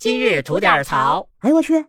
今日吐点槽。哎呦我去！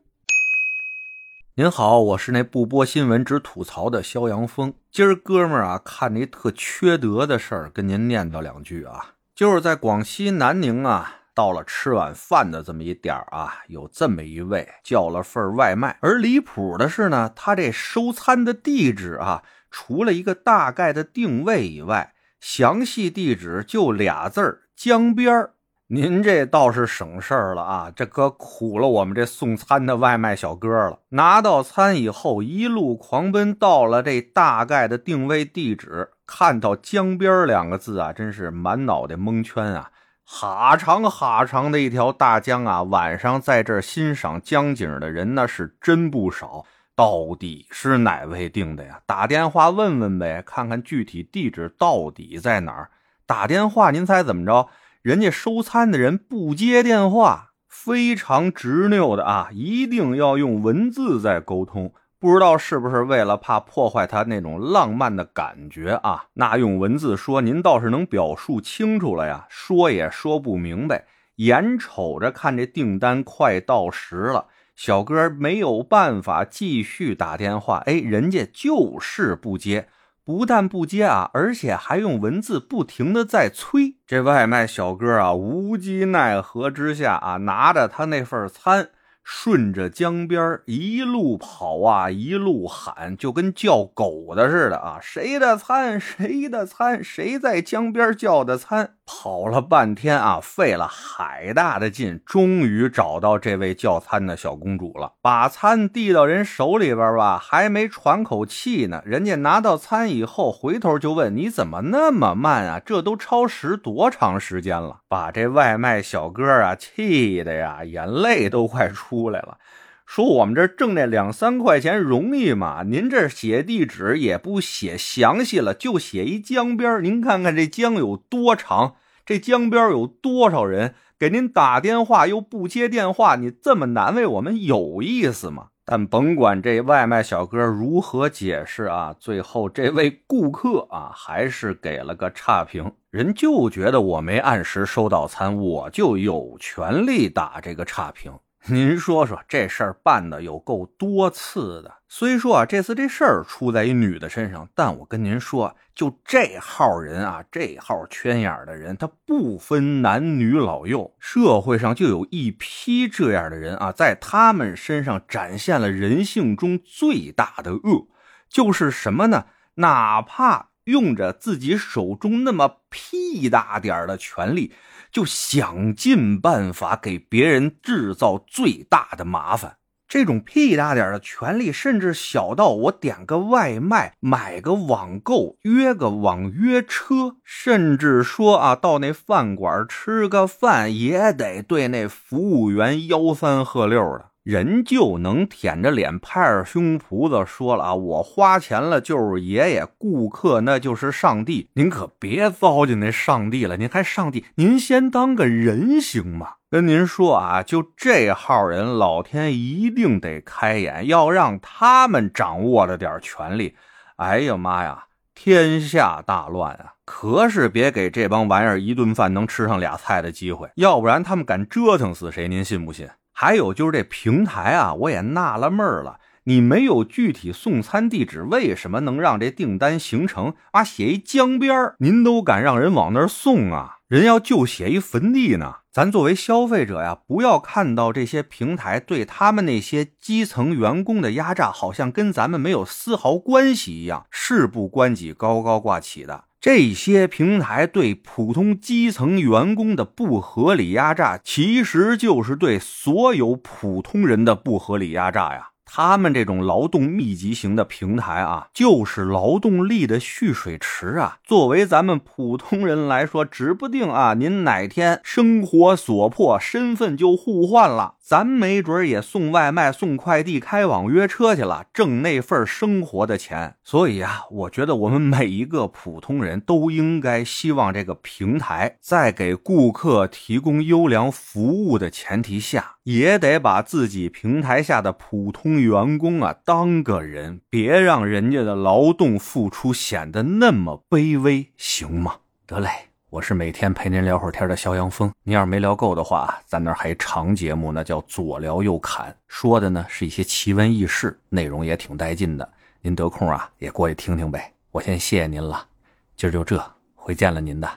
您好，我是那不播新闻只吐槽的肖阳峰。今儿哥们儿啊，看着一特缺德的事儿，跟您念叨两句啊。就是在广西南宁啊，到了吃晚饭的这么一点儿啊，有这么一位叫了份外卖，而离谱的是呢，他这收餐的地址啊，除了一个大概的定位以外，详细地址就俩字儿：江边儿。您这倒是省事儿了啊，这可苦了我们这送餐的外卖小哥了。拿到餐以后，一路狂奔到了这大概的定位地址，看到江边两个字啊，真是满脑袋蒙圈啊！哈长哈长的一条大江啊，晚上在这儿欣赏江景的人那是真不少。到底是哪位定的呀？打电话问问呗，看看具体地址到底在哪儿。打电话，您猜怎么着？人家收餐的人不接电话，非常执拗的啊，一定要用文字在沟通。不知道是不是为了怕破坏他那种浪漫的感觉啊？那用文字说，您倒是能表述清楚了呀，说也说不明白。眼瞅着看这订单快到时了，小哥没有办法继续打电话，哎，人家就是不接。不但不接啊，而且还用文字不停的在催。这外卖小哥啊，无计奈何之下啊，拿着他那份餐。顺着江边一路跑啊，一路喊，就跟叫狗的似的啊！谁的餐？谁的餐？谁在江边叫的餐？跑了半天啊，费了海大的劲，终于找到这位叫餐的小公主了。把餐递到人手里边吧，还没喘口气呢，人家拿到餐以后，回头就问：“你怎么那么慢啊？这都超时多长时间了？”把这外卖小哥啊气的呀，眼泪都快出。来了，说我们这挣那两三块钱容易吗？您这写地址也不写详细了，就写一江边。您看看这江有多长，这江边有多少人给您打电话又不接电话，你这么难为我们有意思吗？但甭管这外卖小哥如何解释啊，最后这位顾客啊还是给了个差评，人就觉得我没按时收到餐，我就有权利打这个差评。您说说这事儿办的有够多次的。虽说啊，这次这事儿出在一女的身上，但我跟您说，就这号人啊，这号圈眼的人，他不分男女老幼，社会上就有一批这样的人啊，在他们身上展现了人性中最大的恶，就是什么呢？哪怕用着自己手中那么屁大点的权利。就想尽办法给别人制造最大的麻烦，这种屁大点的权利，甚至小到我点个外卖、买个网购、约个网约车，甚至说啊，到那饭馆吃个饭，也得对那服务员吆三喝六的。人就能舔着脸拍着胸脯子说了啊，我花钱了就是爷爷，顾客那就是上帝，您可别糟践那上帝了，您还上帝，您先当个人行吗？跟您说啊，就这号人，老天一定得开眼，要让他们掌握了点权力，哎呀妈呀，天下大乱啊！可是别给这帮玩意儿一顿饭能吃上俩菜的机会，要不然他们敢折腾死谁，您信不信？还有就是这平台啊，我也纳了闷了，你没有具体送餐地址，为什么能让这订单形成？啊，写一江边您都敢让人往那儿送啊？人要就写一坟地呢？咱作为消费者呀，不要看到这些平台对他们那些基层员工的压榨，好像跟咱们没有丝毫关系一样，事不关己高高挂起的。这些平台对普通基层员工的不合理压榨，其实就是对所有普通人的不合理压榨呀。他们这种劳动密集型的平台啊，就是劳动力的蓄水池啊。作为咱们普通人来说，指不定啊，您哪天生活所迫，身份就互换了，咱没准也送外卖、送快递、开网约车去了，挣那份生活的钱。所以啊，我觉得我们每一个普通人都应该希望这个平台在给顾客提供优良服务的前提下。也得把自己平台下的普通员工啊当个人，别让人家的劳动付出显得那么卑微，行吗？得嘞。我是每天陪您聊会儿天的肖阳峰。您要是没聊够的话，咱那还长节目呢，叫左聊右侃，说的呢是一些奇闻异事，内容也挺带劲的。您得空啊，也过去听听呗。我先谢谢您了，今儿就这，回见了您的。